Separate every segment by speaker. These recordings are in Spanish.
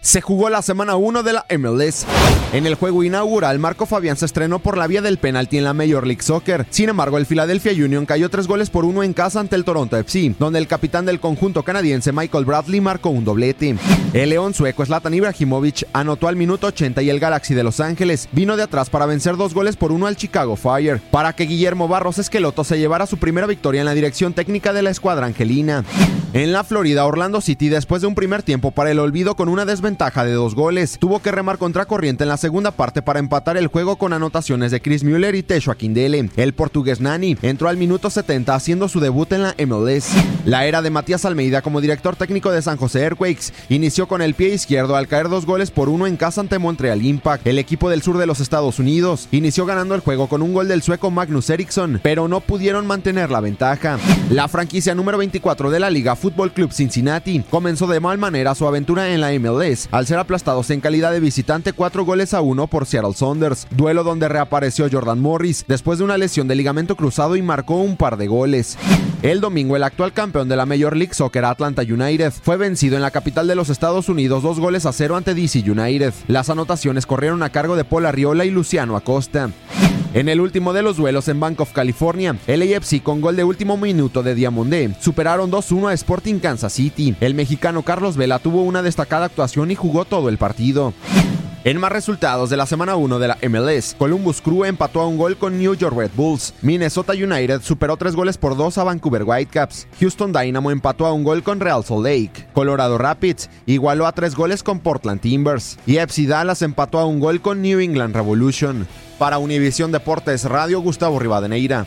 Speaker 1: Se jugó la semana 1 de la MLS. En el juego inaugural, Marco Fabián se estrenó por la vía del penalti en la Major League Soccer. Sin embargo, el Philadelphia Union cayó tres goles por uno en casa ante el Toronto FC, donde el capitán del conjunto canadiense Michael Bradley marcó un doblete. El león sueco Zlatan Ibrahimovic anotó al minuto 80 y el Galaxy de Los Ángeles vino de atrás para vencer dos goles por uno al Chicago Fire, para que Guillermo Barros Esqueloto se llevara su primera victoria en la dirección técnica de la escuadra angelina. En la Florida, Orlando City, después de un primer tiempo para el olvido con una desventaja de dos goles, tuvo que remar contra corriente en la segunda parte para empatar el juego con anotaciones de Chris Müller y Tesho Akindele. El portugués Nani entró al minuto 70 haciendo su debut en la MLS. La era de Matías Almeida como director técnico de San José Earthquakes inició con el pie izquierdo al caer dos goles por uno en casa ante Montreal Impact. El equipo del sur de los Estados Unidos inició ganando el juego con un gol del sueco Magnus Eriksson, pero no pudieron mantener la ventaja. La franquicia número 24 de la liga Fútbol Club Cincinnati comenzó de mal manera su aventura en la MLS al ser aplastados en calidad de visitante cuatro goles a uno por Seattle Saunders, duelo donde reapareció Jordan Morris después de una lesión de ligamento cruzado y marcó un par de goles. El domingo el actual campeón de la Major League Soccer Atlanta United fue vencido en la capital de los Estados Unidos dos goles a cero ante DC United. Las anotaciones corrieron a cargo de Paul Arriola y Luciano Acosta. En el último de los duelos en Bank of California, el AFC con gol de último minuto de Diamondé superaron 2-1 a Sporting Kansas City. El mexicano Carlos Vela tuvo una destacada actuación y jugó todo el partido. En más resultados de la semana 1 de la MLS, Columbus Crew empató a un gol con New York Red Bulls. Minnesota United superó tres goles por dos a Vancouver Whitecaps. Houston Dynamo empató a un gol con Real Salt Lake. Colorado Rapids igualó a tres goles con Portland Timbers. Y FC Dallas empató a un gol con New England Revolution. Para Univisión Deportes Radio, Gustavo Rivadeneira.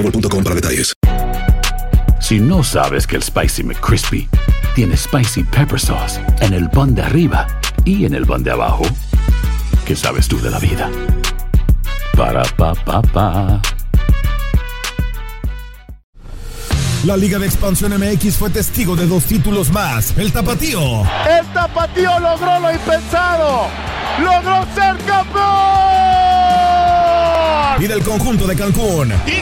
Speaker 2: boostmobile.com para detalles.
Speaker 3: Si no sabes que el Spicy McCrispy tiene Spicy Pepper Sauce en el pan de arriba y en el pan de abajo, ¿qué sabes tú de la vida? Para, pa, pa, pa.
Speaker 4: La Liga de Expansión MX fue testigo de dos títulos más. El Tapatío.
Speaker 5: El Tapatío logró lo impensado. Logró ser campeón.
Speaker 4: Y del conjunto de Cancún.
Speaker 6: Y